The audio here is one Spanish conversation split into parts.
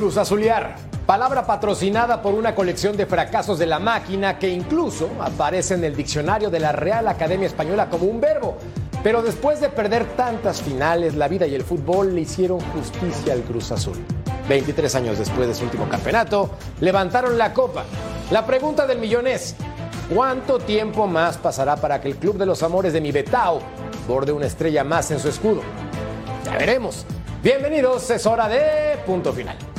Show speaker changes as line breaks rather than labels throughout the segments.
Cruz Azuliar, palabra patrocinada por una colección de fracasos de la máquina que incluso aparece en el diccionario de la Real Academia Española como un verbo. Pero después de perder tantas finales, la vida y el fútbol le hicieron justicia al Cruz Azul. 23 años después de su último campeonato, levantaron la copa. La pregunta del millón es, ¿cuánto tiempo más pasará para que el Club de los Amores de mi Betao borde una estrella más en su escudo? Ya veremos. Bienvenidos, es hora de punto final.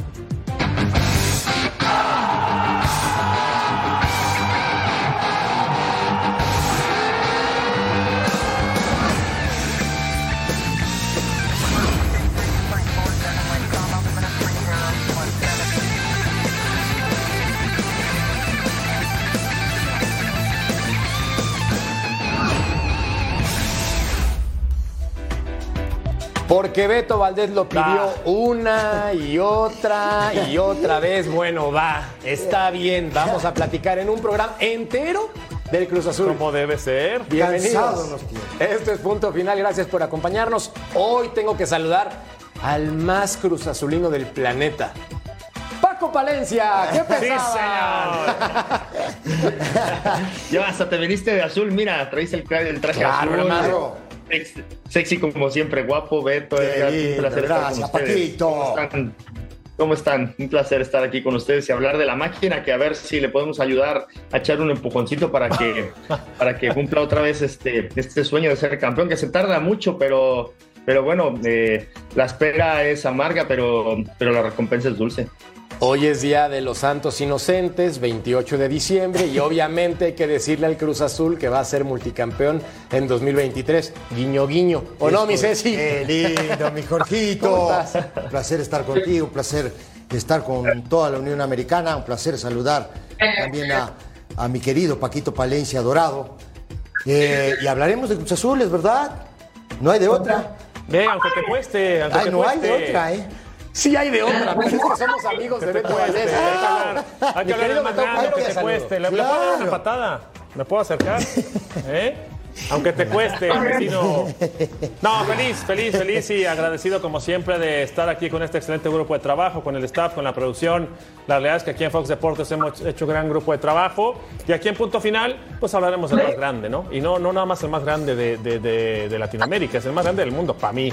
Porque Beto Valdés lo pidió una y otra y otra vez. Bueno, va, está bien. Vamos a platicar en un programa entero del Cruz Azul.
Como debe ser.
Bienvenidos. Esto es punto final. Gracias por acompañarnos. Hoy tengo que saludar al más Cruz Azulino del planeta. Paco Palencia, qué pesada.
Sí, señor. ya hasta te viniste de azul, mira, traes el, el traje
Claro,
azul.
hermano.
Sexy, sexy como siempre, guapo, Beto. Un placer estar
gracias,
con ustedes.
Paquito.
¿Cómo están? ¿Cómo están? Un placer estar aquí con ustedes y hablar de la máquina, que a ver si le podemos ayudar a echar un empujoncito para que, para que cumpla otra vez este, este sueño de ser campeón, que se tarda mucho, pero, pero bueno, eh, la espera es amarga, pero, pero la recompensa es dulce.
Hoy es Día de los Santos Inocentes, 28 de diciembre, y obviamente hay que decirle al Cruz Azul que va a ser multicampeón en 2023. Guiño, guiño. ¿O no, mi Ceci?
Qué lindo, mi Jorgito.
¿Cómo estás?
Un placer estar contigo, un placer estar con toda la Unión Americana, un placer saludar también a, a mi querido Paquito Palencia Dorado. Eh, y hablaremos de Cruz Azul, ¿es verdad? No hay de otra.
Ve, aunque te cueste, aunque
Ay,
te
no hay de otra, ¿eh?
Sí hay de otra, pero es que somos amigos de Beto Valdés.
Claro. Hay
Mi
que hablar de maná,
¿cómo
aunque
te
cueste. ¿Le, puedo dar una patada? ¿Me puedo acercar? ¿Eh? Aunque te cueste, vecino. No, feliz, feliz, feliz y agradecido como siempre de estar aquí con este excelente grupo de trabajo, con el staff, con la producción. La realidad es que aquí en Fox Deportes hemos hecho un gran grupo de trabajo y aquí en Punto Final pues hablaremos del más grande, ¿no? Y no, no nada más el más grande de, de- de- de Latinoamérica, es el más grande del mundo para mí.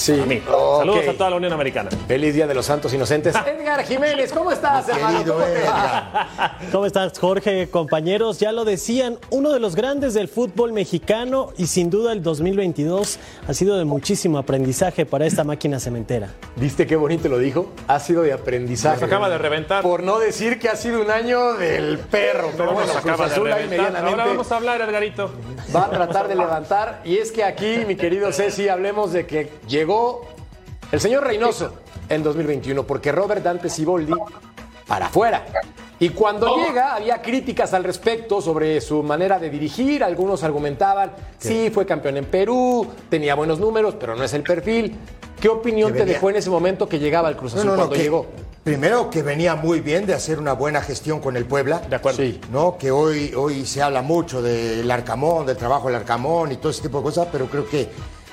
Sí.
Para mí.
Ok.
Saludos a toda la Unión Americana.
Feliz Día de los Santos Inocentes. Edgar Jiménez, ¿cómo estás, hermano?
Querido. Edgar.
¿Cómo estás, Jorge? Compañeros, ya lo decían, uno de los grandes del fútbol mexicano y sin duda el 2022 ha sido de muchísimo aprendizaje para esta máquina cementera.
¿Viste qué bonito lo dijo? Ha sido de aprendizaje.
Nos acaba de reventar.
Por no decir que ha sido un año del perro. Pero
No,
bueno,
nos
Cruz
acaba de reventar. Ahora vamos a hablar, Edgarito.
va a tratar de levantar. Y es que aquí, mi querido Ceci, hablemos de que llegó el señor Reynoso en 2021, porque Robert Dante Siboldi para afuera. Y cuando llega, había críticas al respecto sobre su manera de dirigir. Algunos argumentaban, sí, fue campeón en Perú, tenía buenos números, pero no es el perfil. ¿Qué opinión te dejó en ese momento que llegaba al Cruz
No,
Azul
no, no,
cuando
que-
llegó?
Primero que venía muy bien de hacer una buena gestión con el Puebla.
De acuerdo.
Sí.
¿no? Que hoy, hoy se habla mucho del Arcamón, del trabajo del Arcamón y todo ese tipo de cosas, pero creo que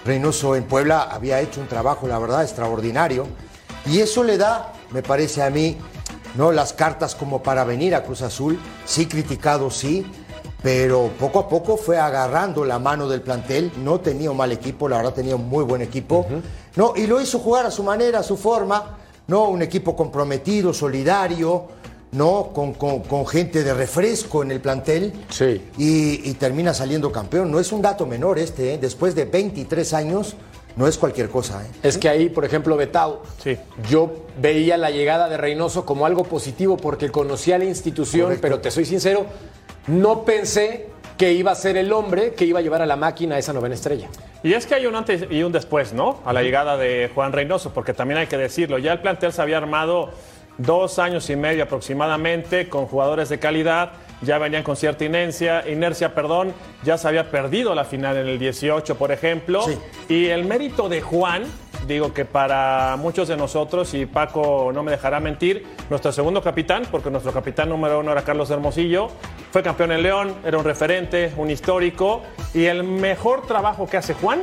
Reynoso en Puebla había hecho un trabajo, la verdad, extraordinario. Y eso le da, me parece a mí, ¿no? las cartas como para venir a Cruz Azul. Sí, criticado, sí, pero poco a poco fue agarrando la mano del plantel. No tenía un mal equipo, la verdad tenía un muy buen equipo. ¿no? Y lo hizo jugar a su manera, a su forma. ¿no? Un equipo comprometido, solidario, ¿no? Con, con- con gente de refresco en el plantel.
Sí.
Y, y termina saliendo campeón. No es un dato menor este, ¿eh? después de 23 años, no es cualquier cosa. ¿eh?
Es que ahí, por ejemplo, Betao,
Sí.
yo veía la llegada de Reynoso como algo positivo porque conocía la institución,
Correcto.
pero te soy sincero, no pensé que iba a ser el hombre que iba a llevar a la máquina a esa novena estrella.
Y es que hay un antes y un después, ¿no? A la llegada de Juan Reynoso, porque también hay que decirlo, ya el plantel se había armado dos años y medio aproximadamente con jugadores de calidad, ya venían con cierta inercia, inercia, perdón, ya se había perdido la final en el 18, por ejemplo,
Sí.
y el mérito de Juan, digo que para muchos de nosotros, y Paco no me dejará mentir, nuestro segundo capitán, porque nuestro capitán número uno era Carlos Hermosillo, fue campeón en León, era un referente, un histórico, y el mejor trabajo que hace Juan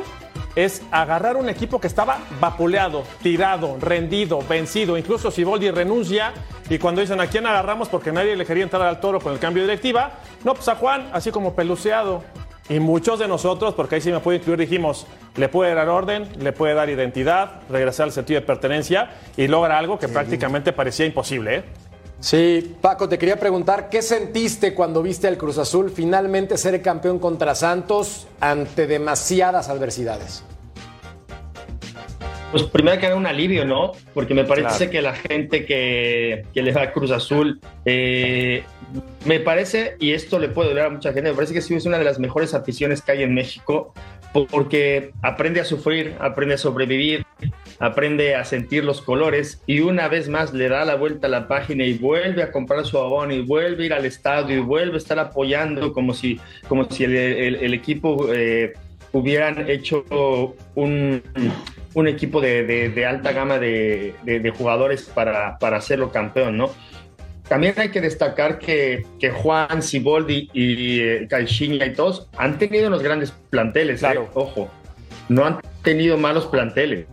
es agarrar un equipo que estaba vapuleado, tirado, rendido, vencido. Incluso si Boldi renuncia y cuando dicen a quién agarramos porque nadie le quería entrar al toro con el cambio de directiva, no, pues a Juan, así como peluceado. Y muchos de nosotros, porque ahí sí me puedo incluir, dijimos, le puede dar orden, le puede dar identidad, regresar al sentido de pertenencia y logra algo que prácticamente parecía imposible. ¿eh?
Sí, Paco, te quería preguntar, ¿qué sentiste cuando viste al Cruz Azul finalmente ser campeón contra Santos ante demasiadas adversidades?
Pues primero que era un alivio, ¿no? Porque me parece que la gente que, que, le va a Cruz Azul, eh, me parece, y esto le puede doler a mucha gente, me parece que sí es una de las mejores aficiones que hay en México, porque aprende a sufrir, aprende a sobrevivir, aprende a sentir los colores y una vez más le da la vuelta a la página y vuelve a comprar su abono y vuelve a ir al estadio y vuelve a estar apoyando como si, como si el, equipo eh, hubieran hecho un, un equipo de, alta gama de, jugadores para, para hacerlo campeón, ¿no? También hay que destacar que, que Juan, Siboldi y eh, Caixinha y todos han tenido unos grandes planteles, ¿eh? ojo, no han tenido malos planteles.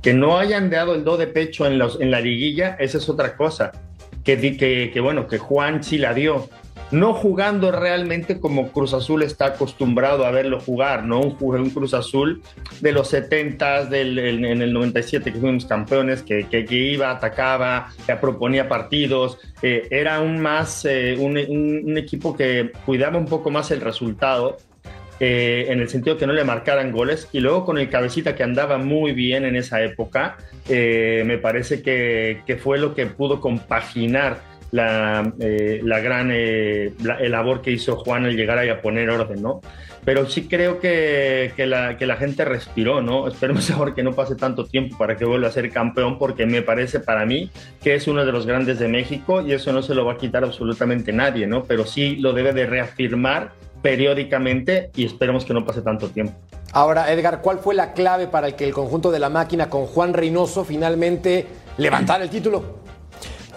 Que no hayan dado el do de pecho en, los, en la liguilla, esa es otra cosa. Que, que, que bueno, que Juan sí la dio, no jugando realmente como Cruz Azul está acostumbrado a verlo jugar, ¿no? Un, Cruz Azul de los 70 del, en, el 97 que fuimos campeones, que, que, iba, atacaba, que proponía partidos, eh, era un más eh, un, equipo que cuidaba un poco más el resultado. Eh, en el sentido que no le marcaran goles y luego con el cabecita que andaba muy bien en esa época me parece que, que fue lo que pudo compaginar la, eh, la gran eh, el labor que hizo Juan al llegar ahí a poner orden, ¿no? Pero sí creo que, que, la, que la gente respiró, ¿no? Esperemos ahora que no pase tanto tiempo para que vuelva a ser campeón, porque me parece para mí que es uno de los grandes de México y eso no se lo va a quitar absolutamente nadie, ¿no? Pero sí lo debe de reafirmar periódicamente y esperemos que no pase tanto tiempo.
Ahora, Edgar, ¿cuál fue la clave para que el conjunto de la máquina con Juan Reynoso finalmente levantara el título?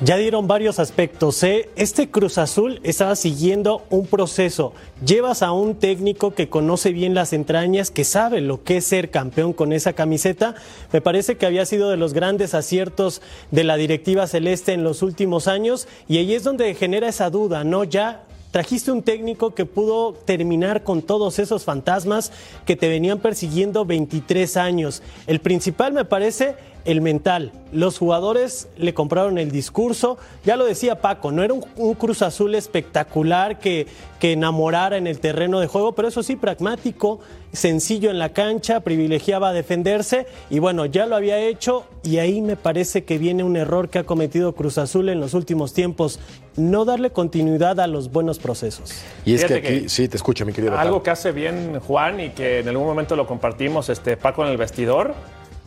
Ya dieron varios aspectos. ¿eh? Este Cruz Azul estaba siguiendo un proceso. Llevas a un técnico que conoce bien las entrañas, que sabe lo que es ser campeón con esa camiseta. Me parece que había sido de los grandes aciertos de la directiva celeste en los últimos años y ahí es donde genera esa duda, ¿no? Ya trajiste un técnico que pudo terminar con todos esos fantasmas que te venían persiguiendo 23 años. El principal me parece el mental. Los jugadores le compraron el discurso. Ya lo decía Paco, no era un, Cruz Azul espectacular que, que, enamorara en el terreno de juego, pero eso sí, pragmático, sencillo en la cancha, privilegiaba defenderse y bueno, ya lo había hecho y ahí me parece que viene un error que ha cometido Cruz Azul en los últimos tiempos, no darle continuidad a los buenos procesos.
Y es que aquí, sí, te escucho, mi querido.
Algo que hace bien Juan y que en algún momento lo compartimos, este, Paco en el vestidor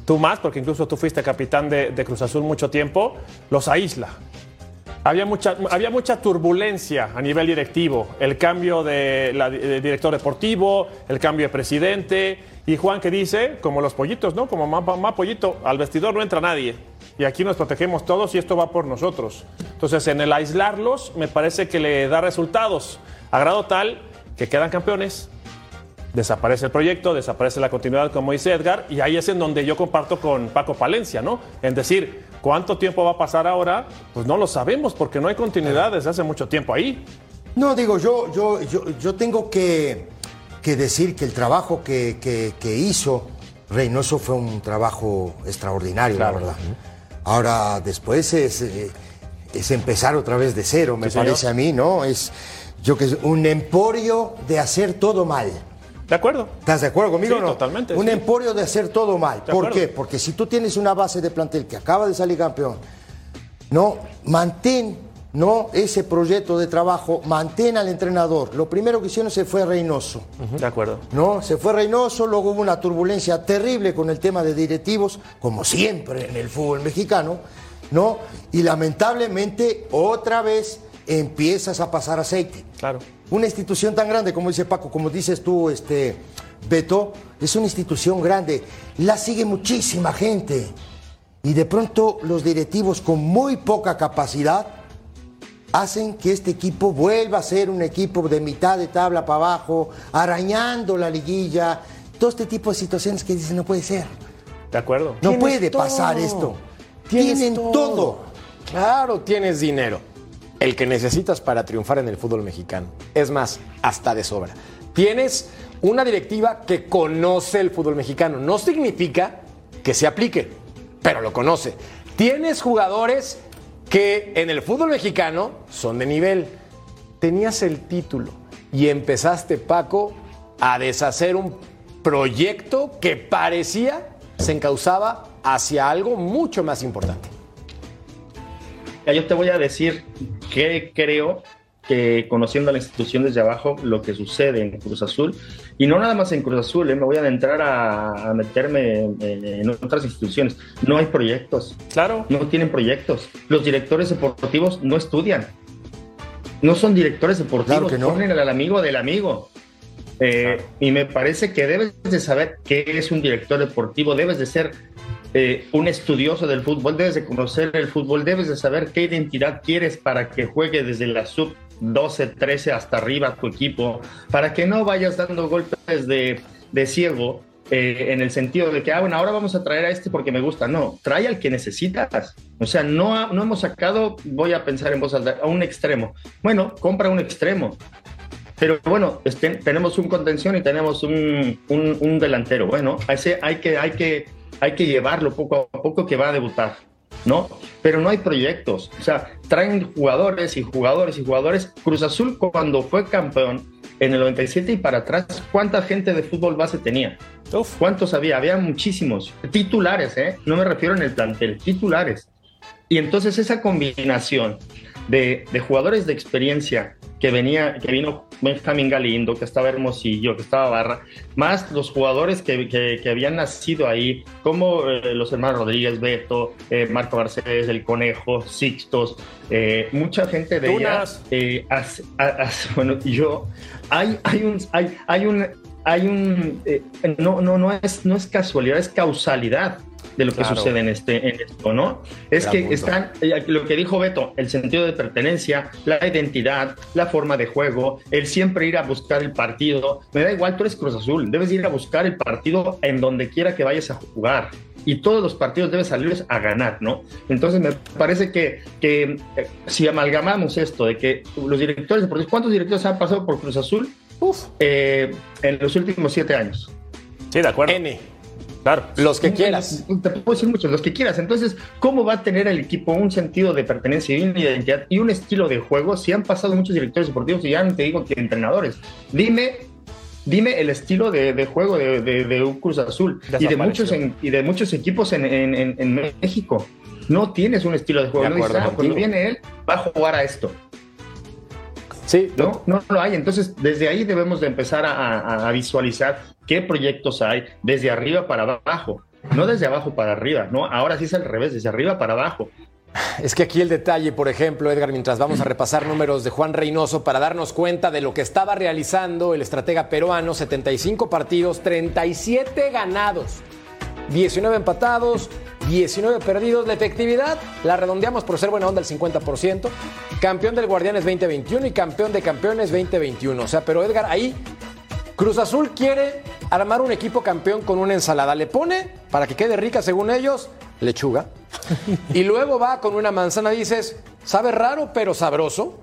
tú más, porque incluso tú fuiste capitán de, Cruz Azul mucho tiempo, los aísla. Había mucha, había mucha turbulencia a nivel directivo, el cambio de, director deportivo, el cambio de presidente, y Juan que dice, como los pollitos, ¿no? Como más, pollito, al vestidor no entra nadie. Y aquí nos protegemos todos y esto va por nosotros. Entonces, en el aislarlos, me parece que le da resultados, a grado tal que quedan campeones, desaparece el proyecto, desaparece la continuidad, como dice Edgar, y ahí es en donde yo comparto con Paco Palencia, ¿no? En decir, ¿cuánto tiempo va a pasar ahora? Pues no lo sabemos, porque no hay continuidad desde hace mucho tiempo ahí.
No, digo, yo, yo, yo, tengo que, decir que el trabajo que, hizo Reynoso fue un trabajo extraordinario, la verdad. Ahora, después es, eh, es empezar otra vez de cero, me parece a mí, ¿no? Es yo que un emporio de hacer todo mal.
De acuerdo.
¿Estás de acuerdo conmigo o no?
Totalmente.
Un emporio de hacer todo mal. ¿Por qué? Porque si tú tienes una base de plantel que acaba de salir campeón, no, mantén no ese proyecto de trabajo, mantén al entrenador. Lo primero que hicieron se fue Reynoso.
De acuerdo.
No, se fue Reynoso, luego hubo una turbulencia terrible con el tema de directivos, como siempre en el fútbol mexicano, ¿no? Y lamentablemente otra vez empiezas a pasar aceite.
Claro.
Una institución tan grande, como dice Paco, como dices tú, este, Beto, es una institución grande. La sigue muchísima gente. Y de pronto los directivos con muy poca capacidad hacen que este equipo vuelva a ser un equipo de mitad de tabla para abajo, arañando la liguilla, todo este tipo de situaciones que dicen no puede ser.
De acuerdo.
No puede
todo.
pasar esto. Tienen todo.
Claro, tienes dinero. El que necesitas para triunfar en el fútbol mexicano. Es más, hasta de sobra. Tienes una directiva que conoce el fútbol mexicano. No significa que se aplique, pero lo conoce. Tienes jugadores que en el fútbol mexicano son de nivel. Tenías el título y empezaste, Paco, a deshacer un proyecto que parecía se encauzaba hacia algo mucho más importante.
Yo te voy a decir que creo que conociendo a la institución desde abajo, lo que sucede en Cruz Azul, y no nada más en Cruz Azul, ¿eh? me voy a adentrar a, a meterme en, en otras instituciones. No hay proyectos,
Claro.
no tienen proyectos. Los directores deportivos no estudian. No son directores deportivos,
Claro que no.
ponen al amigo del amigo. Eh, Y me parece que debes de saber qué es un director deportivo, debes de ser eh, un estudioso del fútbol, debes de conocer el fútbol, debes de saber qué identidad quieres para que juegue desde la sub 12, 13 hasta arriba tu equipo, para que no vayas dando golpes de, de ciego eh, en el sentido de que, ah, bueno, ahora vamos a traer a este porque me gusta. No, trae al que necesitas. O sea, no, no hemos sacado, voy a pensar en voz alta, a un extremo. Bueno, compra un extremo. Pero bueno, este, tenemos un contención y tenemos un, un- delantero. Bueno, hay que, hay, que, hay que llevarlo poco a poco que va a debutar, ¿no? Pero no hay proyectos. O sea, traen jugadores y jugadores y jugadores. Cruz Azul cuando fue campeón en el 97 y para atrás, ¿cuánta gente de fútbol base tenía?
Uf.
¿Cuántos había? Había muchísimos. Titulares, ¿eh? No me refiero en el plantel, titulares. Y entonces esa combinación de, de jugadores de experiencia que venía, que vino Benjamín Galindo, que estaba Hermosillo, que estaba Barra, más los jugadores que, que- que habían nacido ahí, como eh, los hermanos Rodríguez, Beto, eh, Marco Garcés, El Conejo, Sixtos, eh, mucha gente de ella,
Tunas.
eh, as- as- bueno, yo, hay, hay un, hay, hay un, hay un, no, no, no es, no es casualidad, es causalidad de lo que
Claro.
sucede en este, en esto, ¿no? Es
Gran
que están, eh, lo que dijo Beto, el sentido de pertenencia, la identidad, la forma de juego, el siempre ir a buscar el partido. Me da igual, tú eres Cruz Azul, debes ir a buscar el partido en donde quiera que vayas a jugar. Y todos los partidos debes salirles a ganar, ¿no? Entonces me parece que, que eh, si amalgamamos esto de que los directores deportivos, ¿cuántos directores han pasado por Cruz Azul?
Uf,
Eh, en los últimos siete años.
Sí, de acuerdo.
N,
Claro.
los que quieras.
Te puedo decir muchos, los que quieras. Entonces, ¿cómo va a tener el equipo un sentido de pertenencia y una identidad y un estilo de juego si han pasado muchos directores deportivos y ya no te digo que entrenadores? Dime, dime el estilo de, de juego de, de- de un Cruz Azul y de muchos, en- y de muchos equipos en, en- en- en México. No tienes un estilo de juego.
De
no "Ah, cuando viene él, va a jugar a esto.
Sí,
¿no? No lo hay. Entonces, desde ahí debemos de empezar a, a- a visualizar qué proyectos hay desde arriba para abajo, no desde abajo para arriba, ¿no? Ahora sí es al revés, desde arriba para abajo.
Es que aquí el detalle, por ejemplo, Edgar, mientras vamos a repasar números de Juan Reynoso para darnos cuenta de lo que estaba realizando el estratega peruano, 75 partidos, 37 ganados, 19 empatados, 19 perdidos. La efectividad la redondeamos por ser buena onda al 50%. Campeón del Guardianes 2021 y campeón de campeones 2021. O sea, pero Edgar, ahí Cruz Azul quiere armar un equipo campeón con una ensalada. Le pone, para que quede rica según ellos, lechuga. Y luego va con una manzana, dices, sabe raro pero sabroso.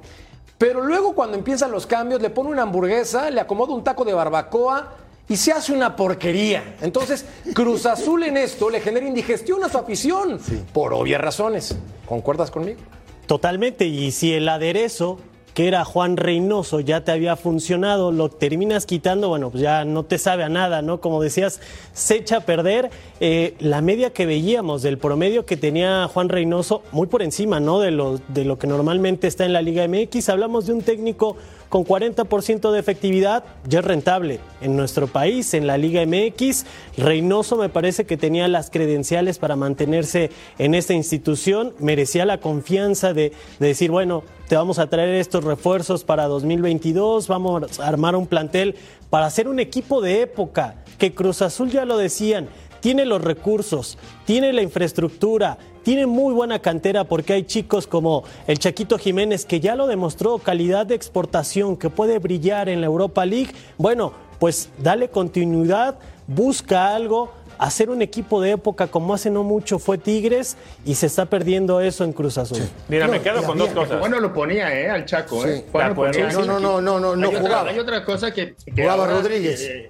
Pero luego cuando empiezan los cambios, le pone una hamburguesa, le acomoda un taco de barbacoa y se hace una porquería. Entonces, Cruz Azul en esto le genera indigestión a su afición, por obvias razones. ¿Concuerdas conmigo?
Totalmente, y si el aderezo que era Juan Reynoso ya te había funcionado, lo terminas quitando, bueno, pues ya no te sabe a nada, ¿no? Como decías, se echa a perder eh, la media que veíamos del promedio que tenía Juan Reynoso, muy por encima, ¿no? De lo, de lo que normalmente está en la Liga MX. Hablamos de un técnico con 40% de efectividad, ya es rentable en nuestro país, en la Liga MX. Reynoso me parece que tenía las credenciales para mantenerse en esta institución, merecía la confianza de, de decir, bueno, te vamos a traer estos refuerzos para 2022, vamos a armar un plantel para hacer un equipo de época, que Cruz Azul ya lo decían, tiene los recursos, tiene la infraestructura, tiene muy buena cantera porque hay chicos como el Chaquito Jiménez que ya lo demostró, calidad de exportación, que puede brillar en la Europa League. Bueno, pues dale continuidad, busca algo, hacer un equipo de época como hace no mucho fue Tigres y se está perdiendo eso en Cruz Azul.
Mira, me quedo con dos cosas.
Bueno, lo ponía, ¿eh? Al Chaco, ¿eh?
Sí,
ponía.
No, no, no, no, no, no
hay, otra,
jugaba.
hay otra cosa que. que
Jugaba
ahora,
Rodríguez.
eh,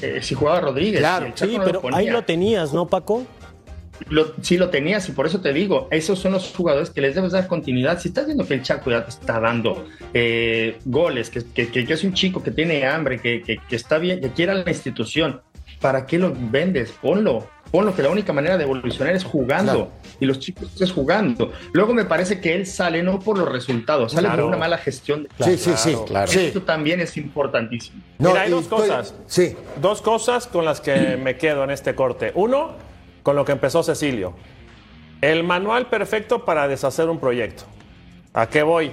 eh, si jugaba Rodríguez.
Claro,
y el Chaco
Sí,
no
pero
ponía.
ahí lo tenías, ¿no, Paco?
Lo- sí lo tenías y por eso te digo, esos son los jugadores que les debes dar continuidad. Si estás viendo que el Chaco ya te está dando eh, goles, que, que- que- que es un chico que tiene hambre, que, que- que está bien, que quiere a la institución, ¿para qué lo vendes? Ponlo. Ponlo, que la única manera de evolucionar es jugando.
Claro.
Y los chicos es jugando. Luego me parece que él sale no por los resultados, sale
Claro.
por una mala gestión. de-
Sí, sí, sí.
claro.
sí.
Esto también es importantísimo.
No,
Mira, hay dos
estoy-
cosas.
Sí.
Dos cosas con las que me quedo en este corte. Uno, con lo que empezó Cecilio. El manual perfecto para deshacer un proyecto. ¿A qué voy?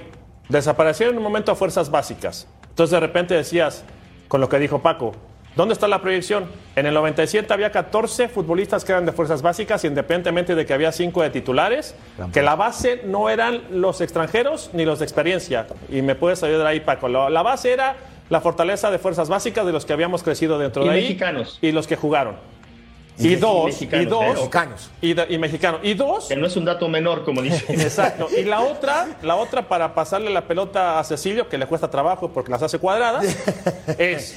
Desaparecieron en un momento fuerzas básicas. Entonces de repente decías, con lo que dijo Paco, ¿dónde está la proyección? En el 97 había 14 futbolistas que eran de fuerzas básicas, independientemente de que había 5 de titulares, que la base no eran los extranjeros ni los de experiencia. Y me puedes ayudar ahí, Paco. La la base era la fortaleza de fuerzas básicas de los que habíamos crecido dentro
Y
de ahí.
mexicanos.
Y los que jugaron. Y, dos, y dos,
pero-
Mexicanos.
y, y mexicanos. Y dos,
Que no es un dato menor, como dice.
Exacto. Y la otra, la otra para pasarle la pelota a Cecilio, que le cuesta trabajo porque las hace cuadradas, es,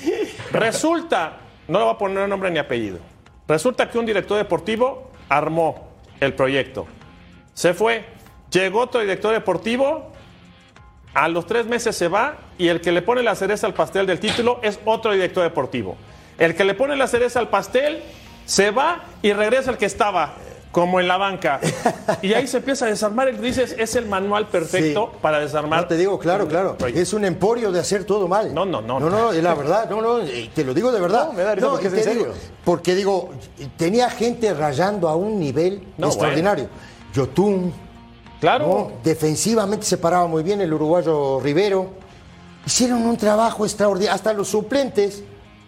resulta, no le voy a poner nombre ni apellido, resulta que un director deportivo armó el proyecto. Se fue, llegó otro director deportivo, a los tres meses se va y el que le pone la cereza al pastel del título es otro director deportivo. El que le pone la cereza al pastel se va y regresa el que estaba, como en la banca. Y ahí se empieza a desarmar y dices, es el manual perfecto
Sí.
para desarmar.
No te digo, claro, claro. Es un emporio de hacer todo mal.
No, no, no.
No, no, es la verdad. No, no, eh, te lo digo de verdad.
No, me da risa porque es en serio.
digo, porque digo, tenía gente rayando a un nivel
No,
extraordinario. Yotun,
Claro.
¿no? defensivamente se paraba muy bien el uruguayo Rivero. Hicieron un trabajo extraordinario. Hasta los suplentes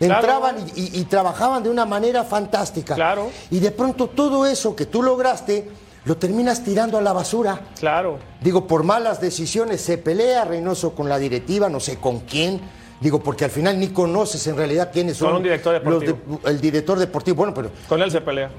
Claro.
entraban y, y- y trabajaban de una manera fantástica.
Claro.
Y de pronto todo eso que tú lograste lo terminas tirando a la basura.
Claro.
Digo, por malas decisiones se pelea Reynoso con la directiva, no sé con quién. Digo, porque al final ni conoces en realidad quiénes
Con
son.
un director
los
deportivo.
de- el director deportivo, bueno, pero
Con él se pelea.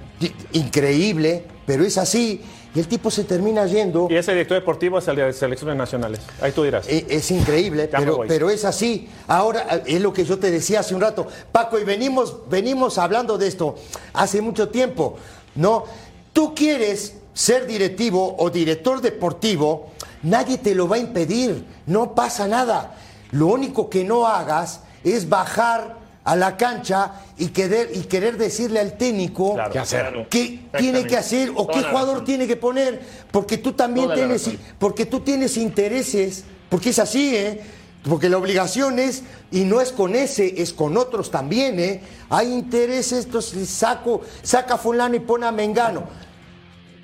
increíble, pero es así. Y el tipo se termina yendo.
Y ese director deportivo es el de selecciones nacionales. Ahí tú dirás.
E- Es increíble, pero, pero es así. Ahora eh, es lo que yo te decía hace un rato, Paco, y venimos, venimos hablando de esto hace mucho tiempo. ¿No? Tú quieres ser directivo o director deportivo, nadie te lo va a impedir, no pasa nada. Lo único que no hagas es bajar a la cancha y querer, y querer decirle al técnico
Claro.
¿Qué hacer?
Claro.
qué tiene que hacer o
Toda
qué jugador
razón.
tiene que poner, porque tú también
Toda
tienes, porque tú tienes intereses, porque es así, ¿eh? Porque la obligación es, y no es con ese, es con otros también, ¿eh? Hay intereses, entonces saco, saca a fulano y pone a Mengano.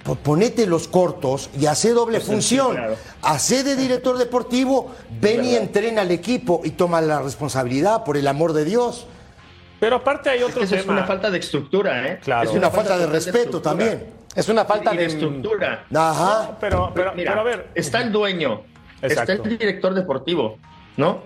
Po- Ponete los cortos y hace doble
Pues sí,
función.
claro.
Hace de director deportivo, ven y entrena al equipo y toma la responsabilidad, por el amor de Dios.
Pero aparte hay otro
Eso es
tema.
una falta de estructura, ¿eh?
Claro.
Es una falta de respeto también.
Es una falta
Y de
de
estructura.
Ajá.
Pero, pero,
Mira,
pero a ver.
está el dueño,
Exacto.
está el director deportivo, ¿no?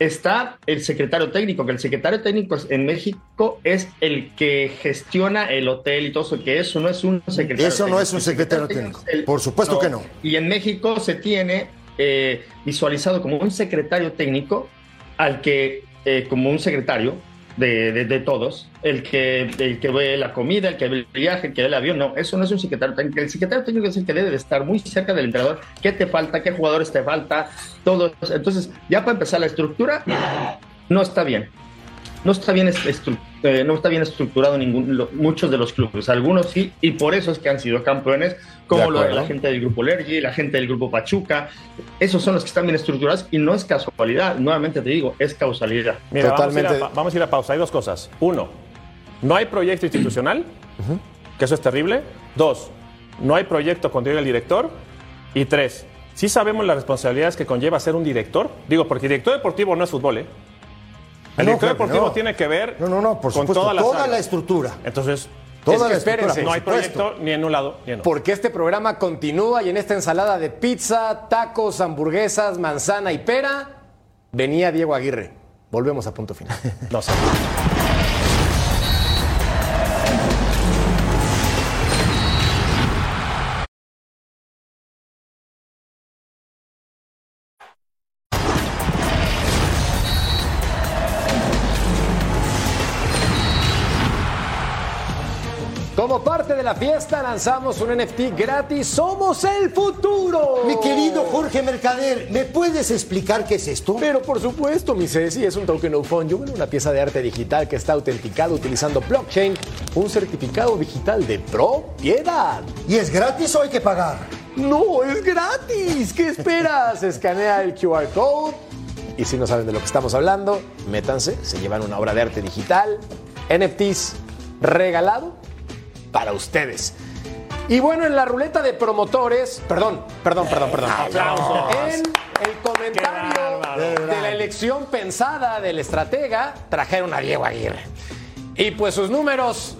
Está el secretario técnico, que el secretario técnico en México es el que gestiona el hotel y todo eso, que eso no es un secretario
Eso no es un secretario
técnico
técnico. Por supuesto que no.
Y en México se tiene eh, visualizado como un secretario técnico al que, eh, como un secretario de, de- de todos, el que, el que ve la comida, el que ve el viaje, el que ve el avión, no, eso no es un secretario técnico. El secretario técnico es el que debe de estar muy cerca del entrenador. ¿Qué te falta? ¿Qué jugadores te falta? Todo. Entonces, ya para empezar la estructura, no está bien. No está bien, estru- eh, no está bien estructurado ningún, lo- muchos de los clubes. Algunos sí, y por eso es que han sido campeones, como lo de la gente del grupo Lergy, la gente del grupo Pachuca. Esos son los que están bien estructurados y no es casualidad. Nuevamente te digo, es causalidad.
Mira,
Totalmente.
Vamos, a ir a, vamos a ir a pausa. Hay dos cosas. Uno, no hay proyecto institucional, que eso es terrible. Dos, no hay proyecto cuando llega el director. Y tres, sí sabemos las responsabilidades que conlleva ser un director. Digo, porque director deportivo no es fútbol, ¿eh? El
No,
director
claro que
deportivo
no.
tiene que ver
No, no, no, por
con
supuesto, toda la estructura.
Entonces,
Toda
Es que
la
espérense,
no hay proyecto ni en un lado ni en otro.
Porque este programa continúa y en esta ensalada de pizza, tacos, hamburguesas, manzana y pera, venía Diego Aguirre. Volvemos a punto final.
No sé.
La fiesta lanzamos un NFT gratis. ¡Somos el futuro!
Mi querido Jorge Mercader, ¿me puedes explicar qué es esto?
Pero por supuesto, mi Ceci, es un token no fungible, una pieza de arte digital que está autenticada utilizando blockchain, un certificado digital de propiedad.
¿Y es gratis o hay que pagar?
No, es gratis. ¿Qué esperas? Escanea el QR code. Y si no saben de lo que estamos hablando, métanse, se llevan una obra de arte digital, NFTs regalado para ustedes. Y bueno, en la ruleta de promotores, perdón, perdón, perdón, perdón.
Aplausos.
En el comentario de la elección pensada del estratega, trajeron a Diego Aguirre. Y pues sus números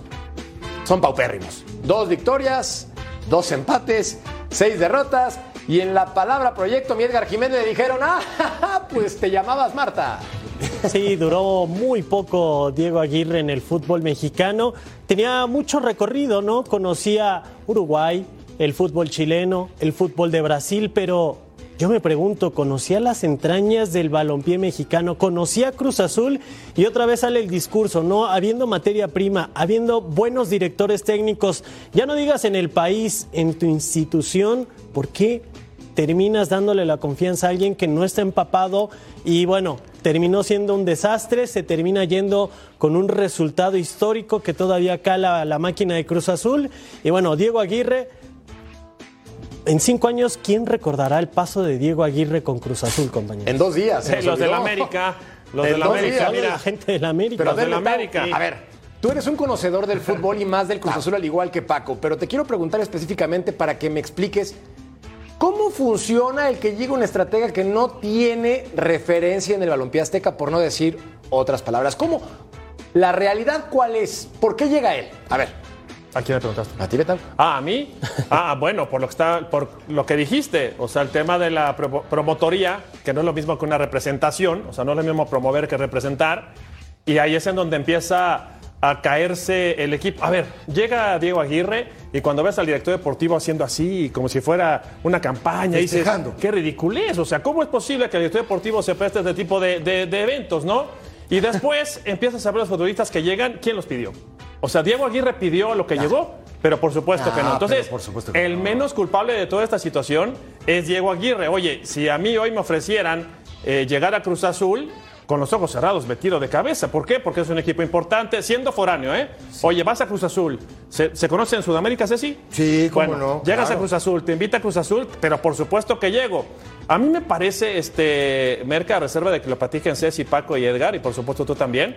son paupérrimos. Dos victorias, dos empates, seis derrotas. Y en la palabra proyecto, mi Edgar Jiménez le dijeron, ah, pues te llamabas Marta.
Sí, duró muy poco Diego Aguirre en el fútbol mexicano. Tenía mucho recorrido, ¿no? Conocía Uruguay, el fútbol chileno, el fútbol de Brasil, pero yo me pregunto, ¿conocía las entrañas del balompié mexicano? ¿Conocía Cruz Azul? Y otra vez sale el discurso, ¿no? Habiendo materia prima, habiendo buenos directores técnicos, ya no digas en el país, en tu institución, ¿por qué terminas dándole la confianza a alguien que no está empapado y bueno, terminó siendo un desastre, se termina yendo con un resultado histórico que todavía cala la máquina de Cruz Azul y bueno, Diego Aguirre, en cinco años, ¿quién recordará el paso de Diego Aguirre con Cruz Azul, compañero?
En dos días. se
Eh, los del
olvidó.
América. Los
En
del
dos
América, mira.
La gente de la América.
Pero
Los del
denle, Tau,
América.
A ver, tú eres un conocedor del fútbol y más del Cruz Azul al igual que Paco, pero te quiero preguntar específicamente para que me expliques cómo funciona el que llega un estratega que no tiene referencia en el balompié azteca, por no decir otras palabras. ¿Cómo? ¿La realidad cuál es? ¿Por qué llega él? A ver,
¿A quién le preguntaste?
a ti, Betal.
Ah, a mí. Ah, bueno, por lo que está, por lo que dijiste, o sea, el tema de la pro- promotoría, que no es lo mismo que una representación, o sea, no es lo mismo promover que representar, y ahí es en donde empieza a caerse el equipo. A ver, llega Diego Aguirre y cuando ves al director deportivo haciendo así, como si fuera una campaña, dices, qué ridiculez, o sea, ¿cómo es posible que el director deportivo se preste a este tipo de, de- de eventos, no? Y después empiezas a ver los futbolistas que llegan, ¿quién los pidió? O sea, Diego Aguirre pidió lo que llegó, pero por supuesto que no. Entonces,
por supuesto que
el
no.
menos culpable de toda esta situación es Diego Aguirre. Oye, si a mí hoy me ofrecieran eh, llegar a Cruz Azul con los ojos cerrados, me tiro de cabeza. ¿Por qué? Porque es un equipo importante, siendo foráneo, ¿eh? Oye, vas a Cruz Azul. ¿Se, se conoce en Sudamérica, Ceci?
Sí, cómo
Bueno,
no,
Llegas
claro.
a Cruz Azul, te invita a Cruz Azul, pero por supuesto que llego. A mí me parece, este, Merca, a reserva de que lo platiquen Ceci, Paco y Edgar, y por supuesto tú también,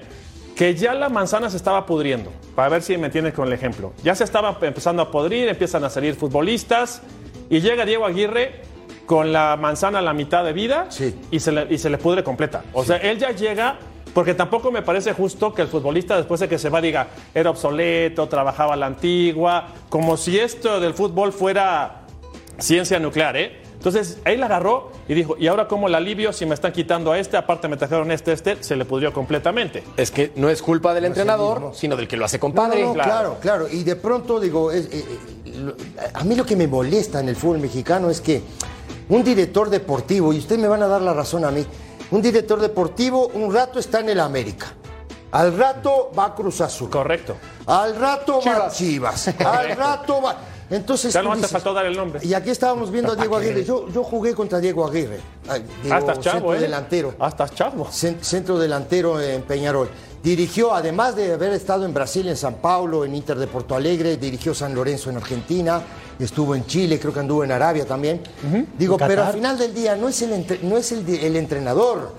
que ya la manzana se estaba pudriendo. Para ver si me entiendes con el ejemplo. Ya se estaba empezando a podrir, empiezan a salir futbolistas, y llega Diego Aguirre con la manzana a la mitad de vida
Sí.
y, se le, y se le pudre completa. O sea, él ya llega. Porque tampoco me parece justo que el futbolista después de que se va diga, era obsoleto, trabajaba a la antigua, como si esto del fútbol fuera ciencia nuclear, ¿eh? Entonces, la agarró y dijo, ¿y ahora cómo la alivio si me están quitando a este? Aparte me trajeron este, este, se le pudrió completamente.
Es que no es culpa del entrenador,
mismo.
sino del que lo hace compadre.
no,
claro.
claro. claro, Y de pronto digo, es- eh, eh, a mí lo que me molesta en el fútbol mexicano es que un director deportivo, y ustedes me van a dar la razón a mí, un director deportivo un rato está en el América, al rato va a Cruz Azul,
Correcto.
al rato va a
Chivas.
Chivas, al rato va... Entonces
Ya no te
dices-
faltó dar el nombre.
Y aquí estábamos viendo a Diego Aguirre. Yo, yo jugué contra Diego Aguirre. Diego,
Ah, estás chavo,
centro
¿eh?
delantero.
Ah, estás chavo.
Cen- centro delantero en Peñarol. Dirigió, además de haber estado en Brasil, en San Paulo, en Inter de Porto Alegre, dirigió San Lorenzo en Argentina, estuvo en Chile, creo que anduvo en Arabia también. Digo, pero al final del día no es el, entre- no es el, entrenador,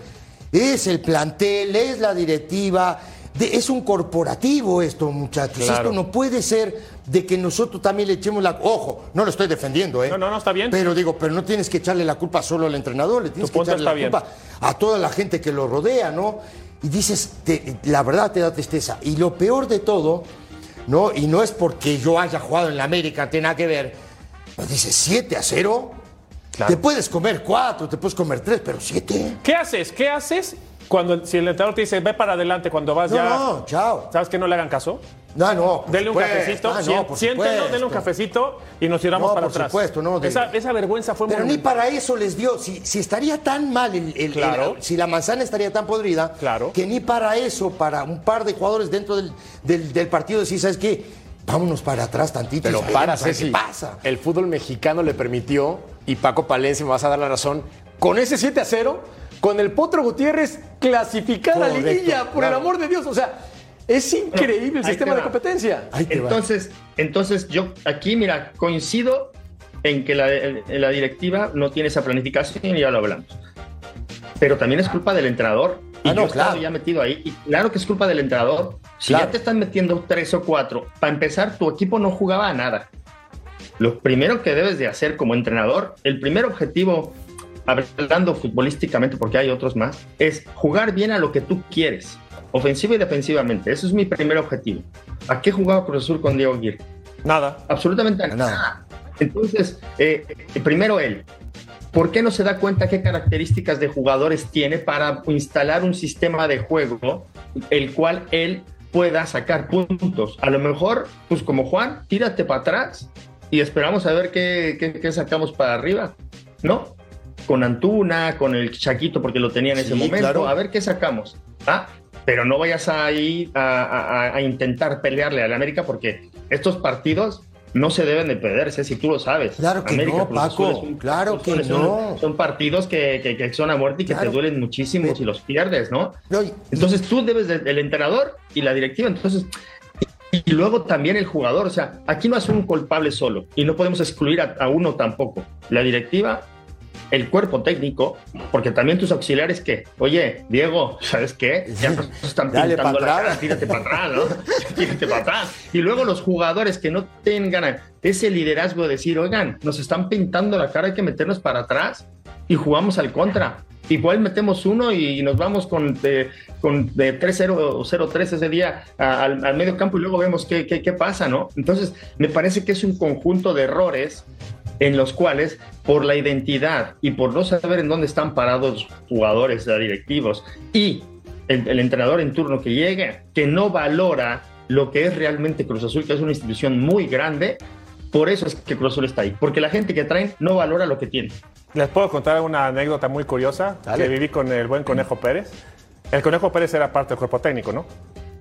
es el plantel, es la directiva, de- es un corporativo esto, muchachos.
Claro.
Esto no puede ser de que nosotros también le echemos la... Ojo, no lo estoy defendiendo, ¿eh?
No, no, no, está bien.
Pero digo, pero no tienes que echarle la culpa solo al entrenador, le tienes
Tu
que echarle la
bien.
culpa a toda la gente que lo rodea, ¿no? Y dices, te- la verdad te da tristeza. Y lo peor de todo, ¿no? Y no es porque yo haya jugado en la América, tiene nada que ver. Pues dices, 7 a 0.
Claro.
Te puedes comer 4, te puedes comer 3, pero 7.
¿Qué haces? ¿Qué haces cuando si el entrenador te dice, ve para adelante cuando vas
No,
ya?
no, chao.
¿Sabes que no le hagan caso?
No, no.
Denle un
supuesto.
cafecito,
Ah, no,
siéntenlo, denle un cafecito y nos tiramos
No,
para
por
atrás.
supuesto, no, de-
esa, esa vergüenza fue
Pero
muy
ni para eso les dio. Si, si estaría tan mal, el, el-
Claro.
el- si la manzana estaría tan podrida,
Claro.
que ni para eso, para un par de jugadores dentro del, del- del partido, decir, ¿sabes qué? vámonos para atrás tantito.
Pero
y
para, Ceci,
¿Qué pasa?
el fútbol mexicano le permitió, y Paco Palencia me vas a dar la razón, con ese 7 a 0, con el Potro Gutiérrez clasificar a
Correcto,
Liguilla, por
claro.
el amor de Dios. O sea, es increíble el sistema
te
de competencia.
Va.
Entonces, entonces yo aquí, mira, coincido en que la, directiva no tiene esa planificación y ya lo hablamos. Pero también es culpa del entrenador. Y
Ah,
yo
no,
estado
claro.
ya metido ahí. Y claro que es culpa del entrenador. Si
Claro.
ya te están metiendo tres o cuatro, para empezar, tu equipo no jugaba a nada. Lo primero que debes de hacer como entrenador, el primer objetivo, hablando futbolísticamente, porque hay otros más, es jugar bien a lo que tú quieres, ofensiva y defensivamente. Ese es mi primer objetivo. ¿A qué jugaba Cruz Azul con Diego Aguirre?
Nada.
Absolutamente
Nada.
Entonces, eh, eh, primero él. ¿Por qué no se da cuenta qué características de jugadores tiene para instalar un sistema de juego el cual él pueda sacar puntos? A lo mejor, pues como Juan, tírate para atrás y esperamos a ver qué, qué- qué sacamos para arriba, ¿no? Con Antuna, con el Chaquito, porque lo tenía en ese
Sí,
momento,
claro.
a ver qué sacamos. ¿ah? Pero no vayas a ir a, a- a intentar pelearle al América porque estos partidos no se deben de perderse, si tú lo sabes.
Claro que no,
Cruz Azul
Paco, claro que
son-
no.
Son partidos que, que- que son a muerte y que
Claro.
te duelen muchísimo
Pero-
si los pierdes, ¿no?
No, y-
Entonces tú debes de- el entrenador y la directiva, entonces y luego también el jugador, o sea, aquí no es un culpable solo y no podemos excluir a, a uno tampoco. La directiva, el cuerpo técnico, porque también tus auxiliares que, oye, Diego, ¿sabes qué? Ya nos están pintando la cara, tírate para atrás, ¿no? tírate para atrás. Y luego los jugadores que no tengan ese liderazgo de decir, oigan, nos están pintando la cara, hay que meternos para atrás y jugamos al contra. Igual metemos uno y nos vamos con, de, con de 3-0 o 0-3 ese día al, al medio campo y luego vemos qué, qué, qué pasa, ¿no? Entonces, me parece que es un conjunto de errores en los cuales, por la identidad y por no saber en dónde están parados los jugadores, directivos y el, el entrenador en turno que llegue, que no valora lo que es realmente Cruz Azul, que es una institución muy grande, por eso es que Cruz Azul está ahí, porque la gente que traen no valora lo que tiene.
Les puedo contar una anécdota muy curiosa
Dale.
que viví con el buen Conejo Pérez. El Conejo Pérez era parte del cuerpo técnico, ¿no?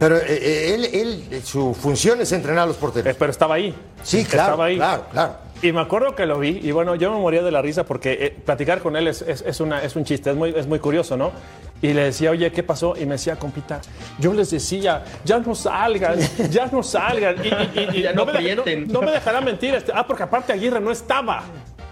Pero eh, eh, él, él, su función es entrenar a los
Eh,
porteros.
Pero estaba ahí.
Sí, claro,
Estaba ahí.
claro, claro.
Y me acuerdo que lo vi y bueno, yo me moría de la risa porque eh, platicar con él es, es- es una, es un chiste, es muy, es muy curioso, ¿no? Y le decía, oye, ¿qué pasó? Y me decía, compita, yo les decía, ya no salgan, ya no salgan. Y, y- y- y
Ya no
me, no me dejará mentir. este- ah, porque aparte Aguirre no estaba.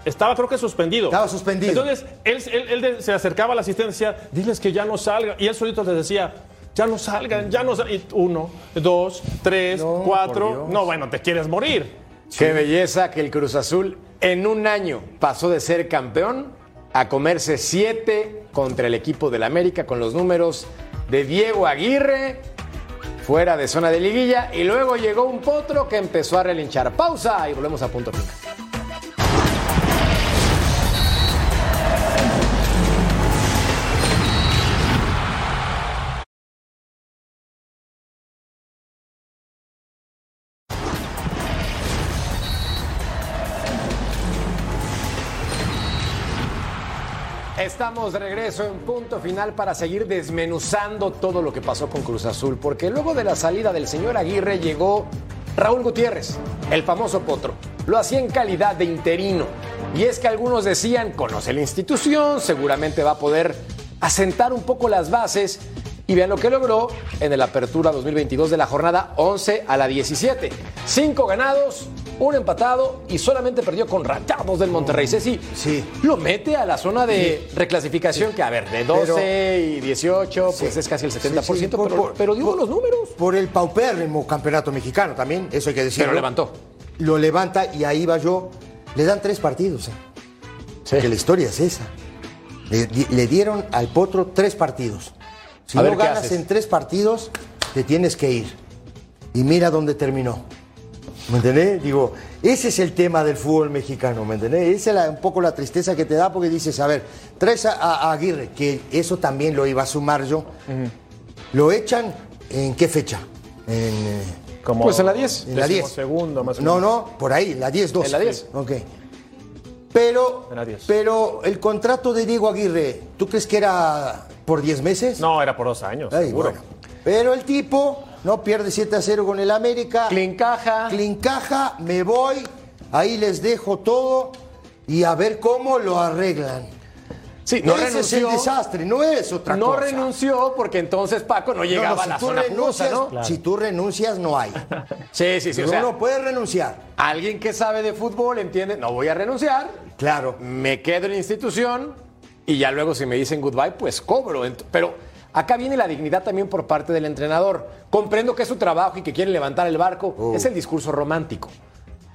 Estaba, creo que suspendido.
Estaba suspendido.
Entonces, él, él- él de- se acercaba a la asistente y decía, diles que ya no salgan. Y él solito les decía, ya no salgan, ya no salgan. Uno, dos, tres,
No,
cuatro. No, bueno, te quieres morir.
Qué belleza que el Cruz Azul en un año pasó de ser campeón a comerse siete contra el equipo del América con los números de Diego Aguirre fuera de zona de liguilla y luego llegó un potro que empezó a relinchar. Pausa y volvemos a punto final. Estamos de regreso en punto final para seguir desmenuzando todo lo que pasó con Cruz Azul, porque luego de la salida del señor Aguirre llegó Raúl Gutiérrez, el famoso potro. Lo hacía en calidad de interino. Y es que algunos decían, conoce la institución, seguramente va a poder asentar un poco las bases. Y vean lo que logró en el Apertura 2022 de la jornada 11 a la 17. Cinco ganados, un empatado y solamente perdió con Rayados del Monterrey. Ceci,
Sí.
lo mete a la zona de reclasificación que, a ver, de 12
Pero-
y 18, pues es casi el 70%,
Sí, sí, por-
pero,
por-
pero digo
por-
los números.
Por el paupérrimo campeonato mexicano también, eso hay que decirlo.
Pero levantó.
Lo levanta y ahí va yo. Le dan tres partidos. ¿eh? Que la historia es esa. Le, di- le dieron al potro tres partidos. Si
A
no
ver, ¿qué
ganas en tres partidos, te tienes que ir. Y mira dónde terminó. ¿Me entendés? Digo, ese es el tema del fútbol mexicano, ¿me entendés? Esa es la- un poco la tristeza que te da porque dices, a ver, traes a, a- a Aguirre, que eso también lo iba a sumar yo. ¿Lo echan en qué fecha? En, eh,
Como
Pues en la 10.
en la 10.
segundo, más o
No,
menos.
no, por ahí, la 10, 2.
En la 10.
Ok. Pero,
En la 10.
pero el contrato de Diego Aguirre, ¿tú crees que era por 10 meses?
No, era por dos años,
Ay,
seguro.
bueno. Pero el tipo no pierde 7 a 0 con el América.
Clincaja.
Clincaja, me voy, ahí les dejo todo y a ver cómo lo arreglan.
Sí, no
Ese
renunció.
es el desastre, no es otra
no
cosa.
renunció porque entonces Paco no
No,
llegaba
no,
a la
si, tú
zona jugosa,
renuncias,
¿no?
si tú renuncias, no hay.
Sí, sí, sí. O
Uno
sea,
no puede renunciar.
alguien que sabe de fútbol entiende, no voy a renunciar,
Claro.
me quedo en la institución y ya luego si me dicen goodbye, pues cobro. Pero acá viene la dignidad también por parte del entrenador. Comprendo que es su trabajo y que quiere levantar el barco.
Oh.
Es el discurso romántico.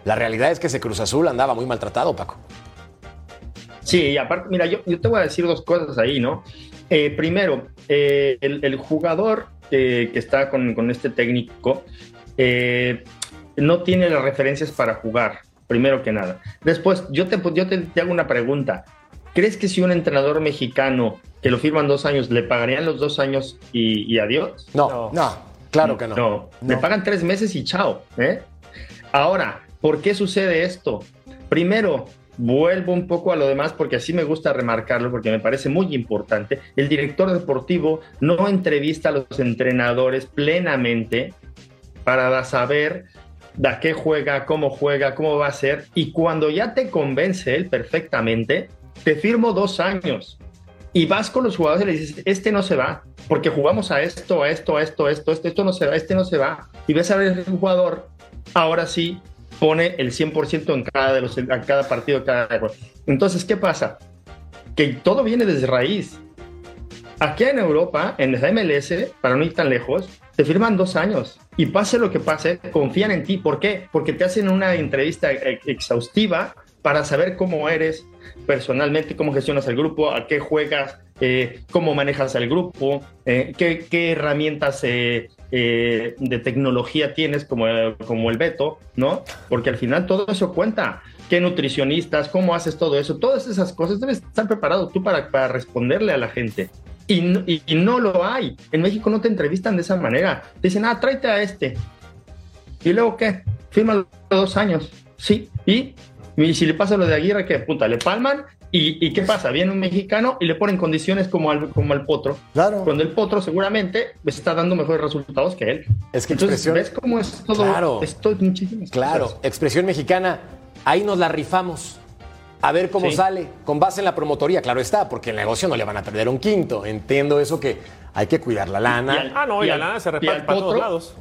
La realidad es que ese Cruz Azul andaba muy maltratado, Paco.
Sí, y aparte, mira, yo, yo te voy a decir dos cosas ahí, ¿no? Eh, primero, eh, el, el jugador eh, que está con, con este técnico eh, no tiene las referencias para jugar, primero que nada. Después, yo te, yo te, te hago una pregunta. ¿Crees que si un entrenador mexicano que lo firman dos años, le pagarían los dos años y, y adiós?
No,
No.
No.
claro que no.
No, le pagan tres meses y chao. ¿eh? Ahora, ¿por qué sucede esto? Primero, vuelvo un poco a lo demás porque así me gusta remarcarlo porque me parece muy importante. El director deportivo no entrevista a los entrenadores plenamente para saber de qué juega, cómo juega, cómo va a ser. Y cuando ya te convence él perfectamente, te firmo dos años. Y vas con los jugadores y le dices, este no se va, porque jugamos a esto, a esto, a esto, a esto, esto, esto no se va, este no se va. Y ves a ver el jugador, ahora sí, pone el 100% en cada, de los, en cada partido. Cada... Entonces, ¿qué pasa? Que todo viene desde raíz. Aquí en Europa, en la MLS, para no ir tan lejos, te firman dos años y pase lo que pase, confían en ti. ¿Por qué? Porque te hacen una entrevista exhaustiva para saber cómo eres personalmente, cómo gestionas el grupo, a qué juegas, eh, cómo manejas el grupo, eh, qué, herramientas eh, eh, de tecnología tienes como, como el Beto, ¿no? Porque al final todo eso cuenta. ¿Qué nutricionistas? ¿Cómo haces todo eso? Todas esas cosas debes estar preparado tú para, para responderle a la gente. Y y, no lo hay. En México no te entrevistan de esa manera. Dicen, ah, tráete a este. ¿Y luego qué? Firma dos años. Sí. ¿Y? Y si le pasa lo de Aguirre, ¿qué? Puta, le palman. ¿Y, y qué pasa? Viene un mexicano y le ponen condiciones como al, como al potro.
Claro.
Cuando el potro seguramente está dando mejores resultados que él.
Es que
Entonces,
expresión-
¿ves cómo es todo?
Claro.
Esto es muchísimas
Claro,
cosas.
expresión mexicana, ahí nos la rifamos. A ver cómo
Sí.
sale, con base en la promotoría, claro está, porque el negocio no le van a perder un quinto. Entiendo eso que hay que cuidar la
Y
lana.
al-
Ah, no, y,
Y
la
al-
lana se reparte para todos lados.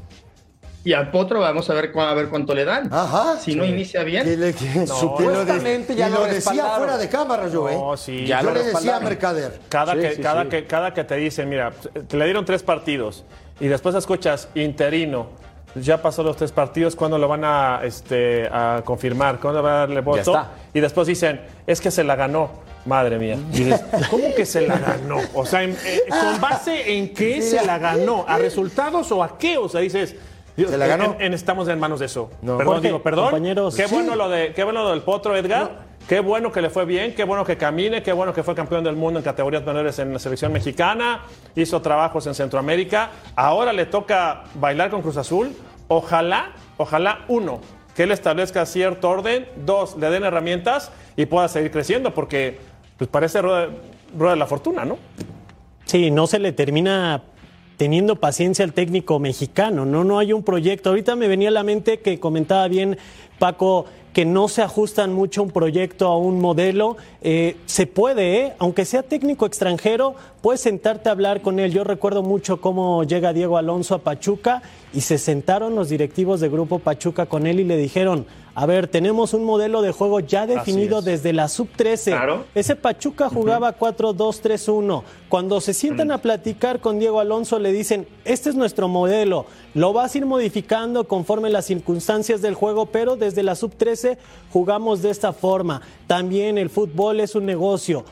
Y al potro vamos a ver, cu- a ver cuánto le dan.
Ajá.
Si no inicia bien.
Que le- que de-
Supuestamente ya
y
lo
lo decía fuera de cámara yo, ¿eh?
No, sí.
Ya
yo
lo
le decía a. Mercader.
Cada,
Sí,
que,
sí,
cada,
sí.
Que, cada que te dicen, mira, te le dieron tres partidos y después escuchas interino, ya pasó los tres partidos, ¿cuándo lo van a, este, a confirmar? ¿Cuándo van a darle voto?
está.
Y después dicen, es que se la ganó. Madre mía. Y dices, ¿Cómo que se la ganó? O sea, eh, ¿con base en qué se la ganó? ¿A resultados o a qué? O sea, dices... Dios,
¿Se la ganó?
en- en- estamos en manos de eso.
No.
Perdón,
Jorge,
digo, perdón.
compañeros,
qué
sí.
bueno lo de, qué bueno lo del potro, Edgar. Qué bueno que le fue bien, qué bueno que camine, qué bueno que fue campeón del mundo en categorías menores en la selección mexicana, hizo trabajos en Centroamérica. Ahora le toca bailar con Cruz Azul. Ojalá, ojalá, uno, que él establezca cierto orden, dos, le den herramientas y pueda seguir creciendo, porque pues parece rueda, rueda de la fortuna, ¿no?
Sí, no se le termina teniendo paciencia al técnico mexicano, no, no hay un proyecto. Ahorita me venía a la mente que comentaba bien Paco que no se ajustan mucho un proyecto, a un modelo. Eh, se puede, ¿eh? aunque sea técnico extranjero, puedes sentarte a hablar con él. Yo recuerdo mucho cómo llega Diego Alonso a Pachuca y se sentaron los directivos de Grupo Pachuca con él y le dijeron, a ver, tenemos un modelo de juego ya definido
es.
desde la sub-13.
Claro.
Ese Pachuca jugaba 4-2-3-1. Cuando se sientan a platicar con Diego Alonso, le dicen: Este es nuestro modelo. Lo vas a ir modificando conforme las circunstancias del juego, pero desde la sub-13 jugamos de esta forma. También el fútbol es un negocio.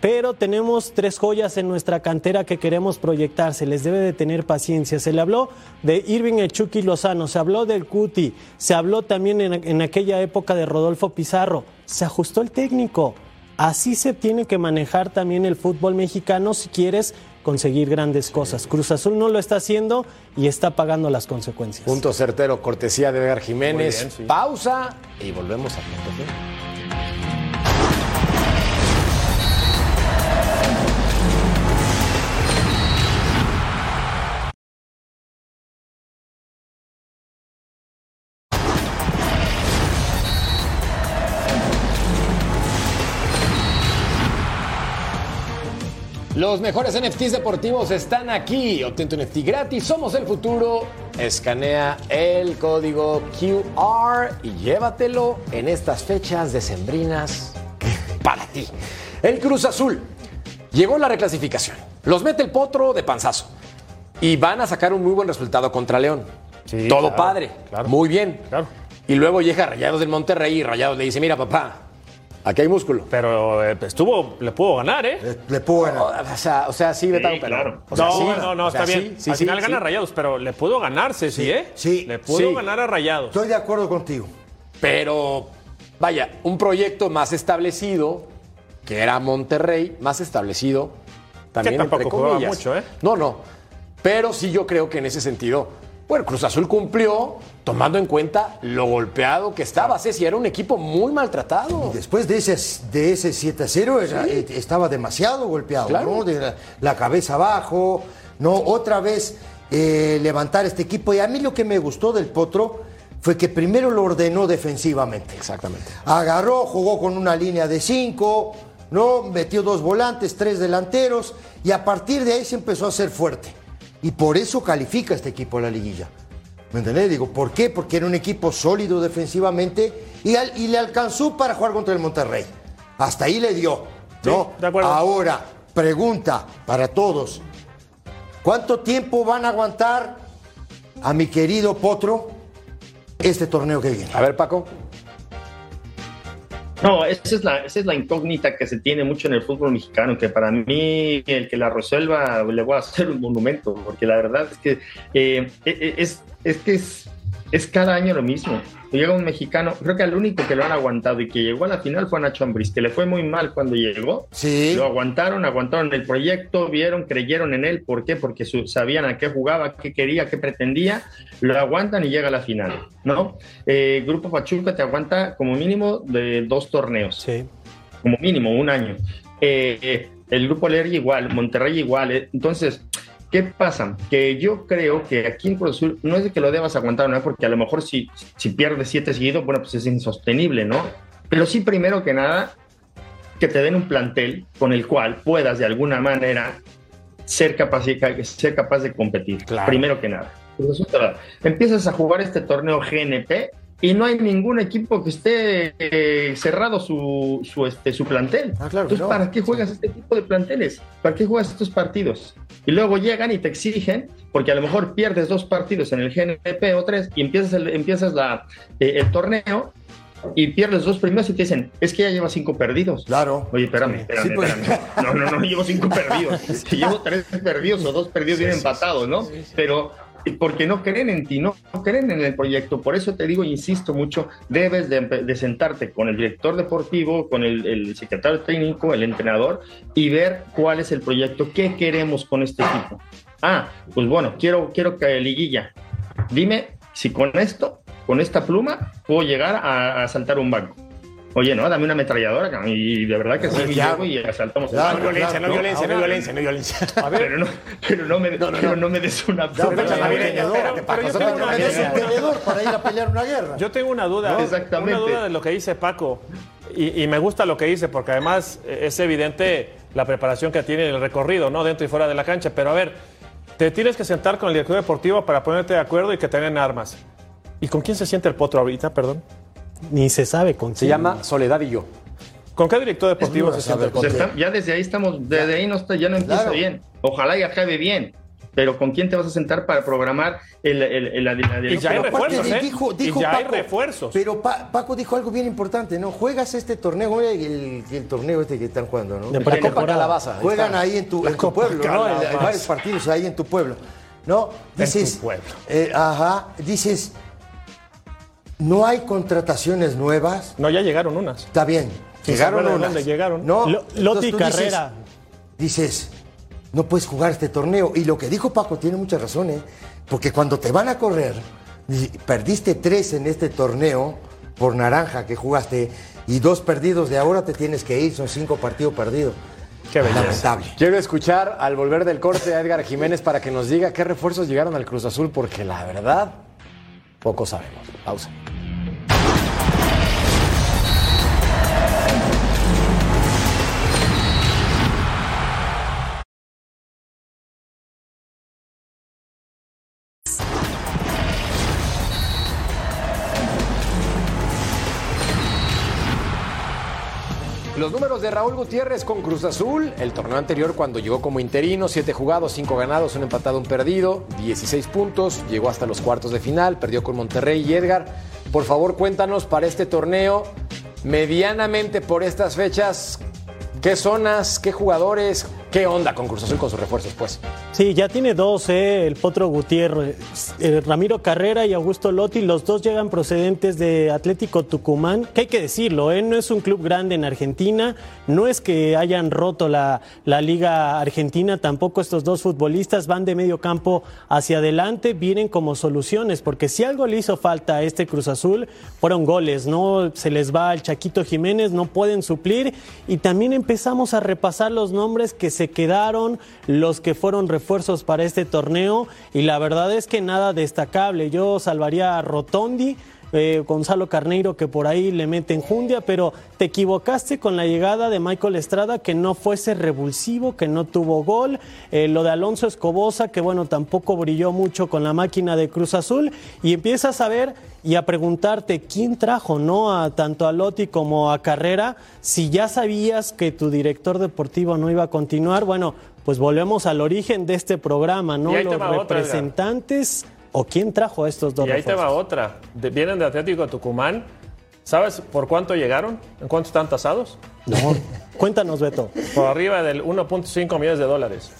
Pero tenemos tres joyas en nuestra cantera que queremos proyectar. Se les debe de tener paciencia. Se le habló de Irving Echuki Lozano, se habló del Cuti, se habló también en, en aquella época de Rodolfo Pizarro. Se ajustó el técnico. Así se tiene que manejar también el fútbol mexicano si quieres conseguir grandes cosas. Cruz Azul no lo está haciendo y está pagando las consecuencias.
Punto certero, cortesía de Edgar Jiménez.
Muy bien, sí.
Pausa y volvemos a Los mejores NFTs deportivos están aquí. Obtén tu NFT gratis. Somos el futuro. Escanea el código QR y llévatelo en estas fechas decembrinas para ti. El Cruz Azul llegó la reclasificación. Los mete el potro de panzazo y van a sacar un muy buen resultado contra León.
Sí,
Todo
claro,
padre,
claro.
muy bien.
Claro.
Y luego llega Rayados del Monterrey y Rayados le dice, mira papá, aquí hay músculo.
Pero eh, estuvo, le pudo ganar, ¿eh?
Le, le pudo ganar.
O sea, o sea, sí, pero...
claro.
o sea,
no,
sí,
no, no,
o sea,
está
sí,
bien.
sí,
Al
sí,
final
sí.
gana Rayados, pero le pudo ganarse, sí, ¿eh?
sí,
Le pudo
sí.
ganar a Rayados.
Estoy de acuerdo contigo.
Pero, vaya, un proyecto más establecido, que era Monterrey, más establecido también
Que tampoco
entre
jugaba
comillas.
mucho, ¿eh?
No, no. Pero sí yo creo que en ese sentido, bueno, Cruz Azul cumplió tomando en cuenta lo golpeado que estaba. Ceci era un equipo muy maltratado.
Después de ese, de ese 7 a 0 era- eh, estaba demasiado golpeado,
Claro.
¿no? De la, la cabeza abajo, ¿no? Otra vez eh, levantar este equipo. Y a mí lo que me gustó del Potro fue que primero lo ordenó defensivamente.
Exactamente.
Agarró, jugó con una línea de cinco, ¿no? Metió dos volantes, tres delanteros, y a partir de ahí se empezó a hacer fuerte. Y por eso califica este equipo a la liguilla. ¿Me entendés? Digo, ¿por qué? Porque era un equipo sólido defensivamente y, al- y le alcanzó para jugar contra el Monterrey. Hasta ahí le dio, ¿no?
Sí, de acuerdo.
Ahora, pregunta para todos. ¿Cuánto tiempo van a aguantar a mi querido Potro este torneo que viene?
A ver, Paco.
No, esa es, la, esa es la incógnita que se tiene mucho en el fútbol mexicano, que para mí el que la resuelva le voy a hacer un monumento, porque la verdad es que eh, eh, es, es que es, es cada año lo mismo. Llega un mexicano, creo que el único que lo han aguantado y que llegó a la final fue Nacho Ambriz, que le fue muy mal cuando llegó.
Sí.
Lo aguantaron, aguantaron el proyecto, vieron, creyeron en él. ¿Por qué? Porque sabían a qué jugaba, qué quería, qué pretendía. Lo aguantan y llega a la final, ¿no? Eh, Grupo Pachuca te aguanta como mínimo de dos torneos
Sí.
como mínimo un año. Eh, eh, el grupo Lergy igual, Monterrey igual. eh. Entonces, ¿qué pasa? Que yo creo que aquí en Cruz Azul no es de que lo debas aguantar, ¿no? Porque a lo mejor si, si pierdes siete seguidos, bueno, pues es insostenible, ¿no? Pero sí, primero que nada, que te den un plantel con el cual puedas de alguna manera ser capaz, ser capaz de competir.
Claro.
Primero que nada. Empiezas a jugar este torneo GNP y no hay ningún equipo que esté eh, cerrado su, su, este, su plantel.
Ah, claro
Entonces,
no.
¿para qué juegas este tipo de planteles? ¿Para qué juegas estos partidos? Y luego llegan y te exigen, porque a lo mejor pierdes dos partidos en el GNP o tres y empiezas el, empiezas la, eh, el torneo y pierdes dos primeros y te dicen, es que ya llevas cinco perdidos.
Claro.
Oye, espérame, espérame,
Sí, pues.
espérame. No, no, no, llevo cinco perdidos. Llevo tres perdidos o dos perdidos bien empatados, ¿no? Pero porque no creen en ti, no, creen en el proyecto. Por eso te digo, insisto mucho, debes de, sentarte con el director deportivo, con el, secretario técnico, el entrenador y ver cuál es el proyecto, qué queremos con este equipo. Ah, pues bueno, quiero, quiero que liguilla. Dime si con esto, con esta pluma, puedo llegar a saltar un banco. Oye, no, dame una ametralladora, cabrón, y de verdad que sí, y
Claro.
llego y asaltamos
Claro,
un banco.
claro,
no violencia, no violencia, no violencia.
Pero no, pero no me, pero no me des una
una
yo
espérate,
tengo una
me des
idea.
un tenedor para ir a pelear una guerra.
Yo tengo una duda,
No, exactamente.
una duda de lo que dice Paco y, y me gusta lo que dice porque además eh, es evidente la preparación que tiene el recorrido, ¿no? Dentro y fuera de la cancha. Pero a ver, te tienes que sentar con el director deportivo para ponerte de acuerdo y que tengan armas. ¿Y con quién se siente el potro ahorita, perdón?
Ni se sabe con
Se
quién.
llama Soledad y yo.
¿Con qué director deportivo se siente potro?
está- ya desde ahí estamos, desde ahí no está, ya no empieza
Claro.
bien. Ojalá y acabe bien. Pero ¿con quién te vas a sentar para programar el, el, el- la- la-
Y ya hay
Pero
refuerzos, ¿eh?
dijo- dijo
y ya hay
Paco,
refuerzos.
Pero Pa- Paco dijo algo bien importante, ¿no? Juegas este torneo, el, el torneo este que están jugando, ¿no?
De
La Copa. Calabaza.
Juegan ahí en tu, en tu pueblo, ¿no? Hay- Hay
Calabaza.
varios partidos ahí en tu pueblo, ¿no? Dices,
tu pueblo.
eh, ajá, dices, no hay contrataciones nuevas,
No, ya llegaron unas.
está bien. Llegaron unas.
dónde llegaron.
No,
Lo-
entonces
Lotti
tú dices-
Carrera.
dices, no puedes jugar este torneo. Y lo que dijo Paco tiene mucha razón, ¿eh? Porque cuando te van a correr, perdiste tres en este torneo por naranja que jugaste y dos perdidos de ahora te tienes que ir, son cinco partidos perdidos.
Qué belleza.
Lamentable.
Quiero escuchar al volver del corte a Edgar Jiménez para que nos diga qué refuerzos llegaron al Cruz Azul, porque la verdad, poco sabemos. Pausa. De Raúl Gutiérrez con Cruz Azul, el torneo anterior cuando llegó como interino, 7 jugados, 5 ganados, un empatado, un perdido, 16 puntos, llegó hasta los cuartos de final, perdió con Monterrey y Edgar. Por favor, cuéntanos para este torneo, medianamente por estas fechas, ¿qué zonas, qué jugadores, ¿Qué onda con Cruz Azul con sus refuerzos, pues?
Sí, ya tiene dos, ¿eh? el Potro Gutiérrez, eh, Ramiro Carrera y Augusto Lotti, los dos llegan procedentes de Atlético Tucumán, que hay que decirlo, ¿eh? no es un club grande en Argentina, no es que hayan roto la, la liga argentina, tampoco estos dos futbolistas van de medio campo hacia adelante, vienen como soluciones, porque si algo le hizo falta a este Cruz Azul, fueron goles, ¿no? Se les va al Chaquito Jiménez, no pueden suplir, y también empezamos a repasar los nombres que se quedaron, los que fueron refuerzos para este torneo y la verdad es que nada destacable. Yo salvaría a Rotondi. Eh, Gonzalo Carneiro que por ahí le mete enjundia, pero te equivocaste con la llegada de Michael Estrada que no fuese revulsivo, que no tuvo gol, eh, lo de Alonso Escobosa que bueno, tampoco brilló mucho con la máquina de Cruz Azul. Y empiezas a ver y a preguntarte quién trajo no a tanto a Lotti como a Carrera, si ya sabías que tu director deportivo no iba a continuar, bueno, pues volvemos al origen de este programa, ¿no? Los representantes o quién trajo a estos dos.
Y ahí te va otra. vienen de Atlético Tucumán. ¿Sabes por cuánto llegaron? ¿En cuánto están tasados?
No. Cuéntanos, Beto.
Por arriba del 1.5 millones de dólares.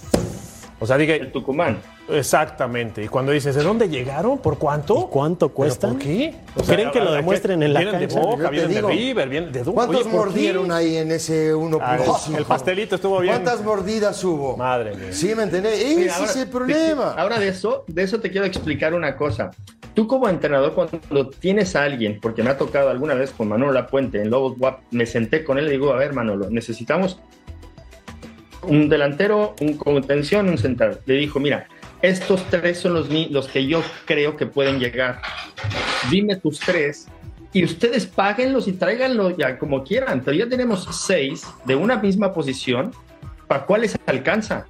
O sea, dije.
El Tucumán.
Exactamente. Y cuando dices, ¿de dónde llegaron? ¿Por cuánto?
¿Cuánto cuesta?
¿Por qué?
¿Creen que lo demuestren en la
vienen
cancha?
de Boca, vienen de River, vienen de
¿Cuántos mordieron ahí en ese 1.5?
el pastelito estuvo bien.
¿Cuántas mordidas hubo?
Madre mía.
Sí, ¿me entendés? Ese es el problema.
ahora de eso, de eso te quiero explicar una cosa. Tú como entrenador, cuando tienes a alguien, porque me ha tocado alguna vez con Manolo Lapuente en Lobos WAP, me senté con él y digo, a ver Manolo, necesitamos un delantero, un contención, un central. Le dijo, mira, estos tres son los, los que yo creo que pueden llegar. Dime tus tres y ustedes páguenlos y tráiganlo ya como quieran. Pero ya tenemos seis de una misma posición, ¿para cuáles alcanza?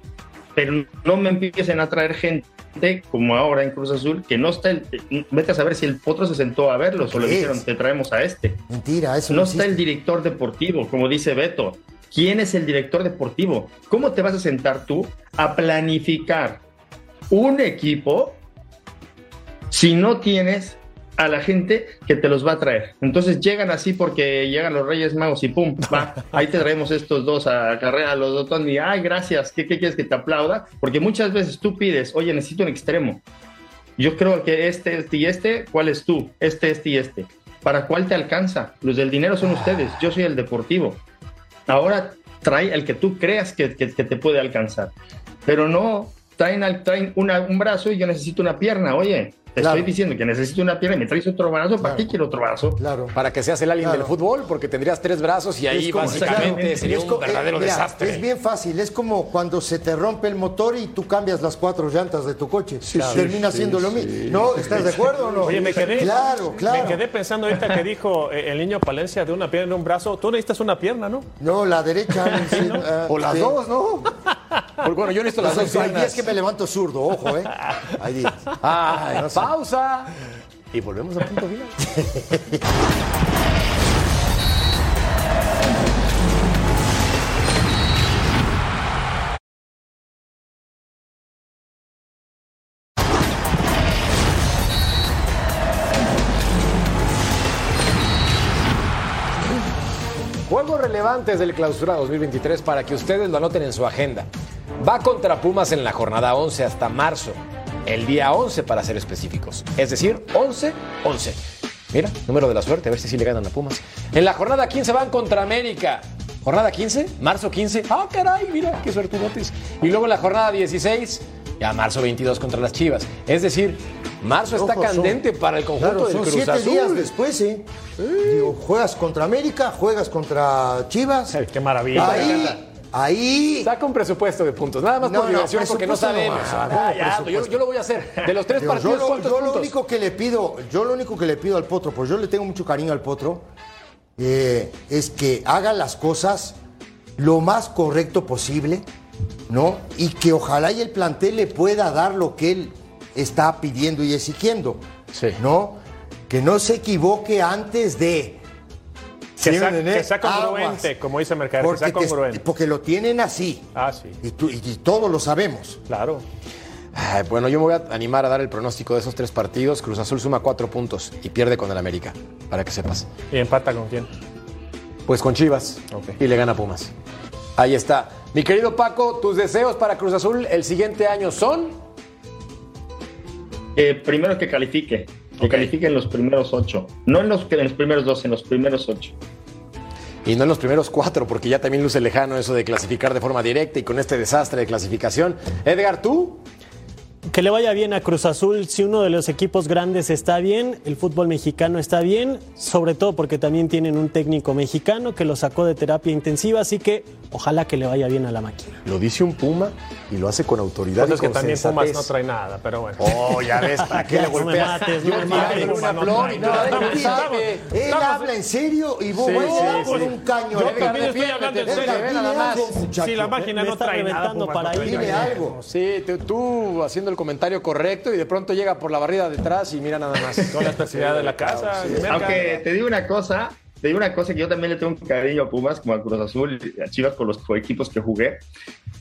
Pero no me empiecen a traer gente como ahora en Cruz Azul, que no está el. Vete a saber si el Potro se sentó a verlos o le dijeron, te traemos a este.
Mentira, eso
no, no está el director deportivo, como dice Beto. ¿Quién es el director deportivo? ¿Cómo te vas a sentar tú a planificar un equipo si no tienes a la gente que te los va a traer? Entonces llegan así porque llegan los Reyes Magos y pum, va, ahí te traemos estos dos a carrera, los dos, y ay, gracias, ¿qué, quieres que te aplauda? Porque muchas veces tú pides, oye, necesito un extremo. Yo creo que este, este y este, ¿cuál es tú? Este, este y este. ¿Para cuál te alcanza? Los del dinero son ustedes, yo soy el deportivo. Ahora trae el que tú creas que, te puede alcanzar. Pero no, traen, traen un brazo y yo necesito una pierna. Oye, te estoy diciendo que necesito una pierna y me traes otro brazo. ¿Para qué quiero otro brazo?
Claro. Para que seas el alguien del fútbol, porque tendrías tres brazos y ahí básicamente sería un verdadero desastre.
Es bien fácil. Es como cuando se te rompe el motor y tú cambias las cuatro llantas de tu coche. Termina siendo lo mismo. ¿No? ¿Estás de acuerdo o no?
Oye, me quedé,
claro, claro.
Me quedé pensando ahorita que dijo eh, el niño Palencia de una pierna y un brazo. Tú necesitas una pierna, ¿no?
No, la derecha.
Ah, o las dos, ¿no?
Porque, bueno, yo necesito las, dos. Hay días que me levanto zurdo, ojo, ¿eh? Hay días.
Ay, pausa. Y volvemos a punto final. Juegos relevantes del clausura 2023 para que ustedes lo anoten en su agenda. Va contra Pumas en la jornada 11 hasta marzo el día 11 para ser específicos. Es decir, 11, 11. Mira, número de la suerte, a ver si sí le ganan a Pumas. En la jornada 15 van contra América. Jornada 15, marzo 15. Ah, caray, mira, qué suertudotes. Y luego en la jornada 16, ya marzo 22 contra las Chivas. Es decir, marzo está candente para el conjunto del
son
Cruz
siete
Azul.
días después, ¿eh? Digo, juegas contra América, juegas contra Chivas.
qué maravilla.
Ahí Ahí.
Saca un presupuesto de puntos. Nada más por diversión porque no sabemos. yo, lo voy a hacer. De los tres partidos,
yo, lo, único que le pido, yo lo único que le pido al Potro, pues yo le tengo mucho cariño al Potro, eh, es que haga las cosas lo más correcto posible, ¿no? Y que ojalá y el plantel le pueda dar lo que él está pidiendo y exigiendo, ¿no? Que no se equivoque antes de
Que sea, que sea congruente,
Aguas.
como dice Mercader, que
Porque,
sea
te-
congruente.
porque lo tienen así.
Ah, sí,
Y, tú- y- y todos lo sabemos.
claro.
Ay, bueno, yo me voy a animar a dar el pronóstico de esos tres partidos. Cruz Azul suma cuatro puntos y pierde con el América, para que sepas.
¿Y empata con quién?
Pues con Chivas
Ok.
y le gana Pumas. Ahí está. Mi querido Paco, tus deseos para Cruz Azul el siguiente año son.
Eh, primero que califique, que
Ok.
califique en los primeros ocho. No en los, en los primeros dos, en los primeros ocho.
Y no en los primeros cuatro, porque ya también luce lejano eso de clasificar de forma directa y con este desastre de clasificación. Edgar, ¿tú?
Que le vaya bien a Cruz Azul. Si uno de los equipos grandes está bien, el fútbol mexicano está bien, sobre todo porque también tienen un técnico mexicano que lo sacó de terapia intensiva, así que ojalá que le vaya bien a la máquina.
Lo dice un Puma y lo hace con autoridad.
Pues
y
es que también Pumas no trae nada, pero bueno.
Oh, ya ves, ¿para qué le
No me
golpeas?
mates, no me mates.
una
No,
flor y
no,
no,
no,
no,
no,
no
no,
sabe.
Él habla en serio y vos
sí.
un caño.
Yo también estoy hablando en serio.
muchacho.
Si la máquina no
está
trae nada,
para
nada.
algo.
Sí, tú, tú haciendo el comentario correcto y de pronto llega por la barrida detrás y mira nada más.
Con la especialidad de la casa.
Aunque te digo una cosa, te digo una cosa que yo también le tengo un cariño a Pumas, como a Cruz Azul, y a Chivas por los equipos que jugué.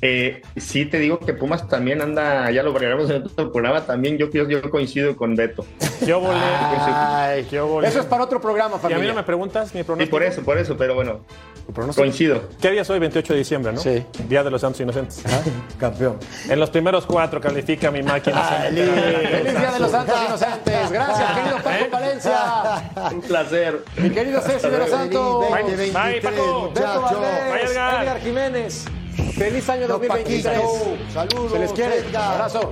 Eh, sí te digo que Pumas también anda, ya lo veremos en otro programa, también yo, yo, yo coincido con Beto.
Yo volé.
Ay,
Yo volé.
Eso es para otro programa,
Y a
familia.
mí no me preguntas mi pronóstico.
por eso, por eso, pero bueno, coincido.
¿Qué día es hoy? 28 de diciembre, ¿no?
Sí.
Día de los Santos Inocentes.
Campeón.
En los primeros cuatro califica mi máquina.
Feliz Día de los Santos Inocentes. Gracias, querido Paco Valencia.
Un placer.
Mi querido Ceci los Santos.
Bye,
2023,
Paco.
Beto. Valdés,
Edgar.
Jiménez. Feliz año
Los
2023.
Paquitos. Saludos,
Se les quiere. Abrazo.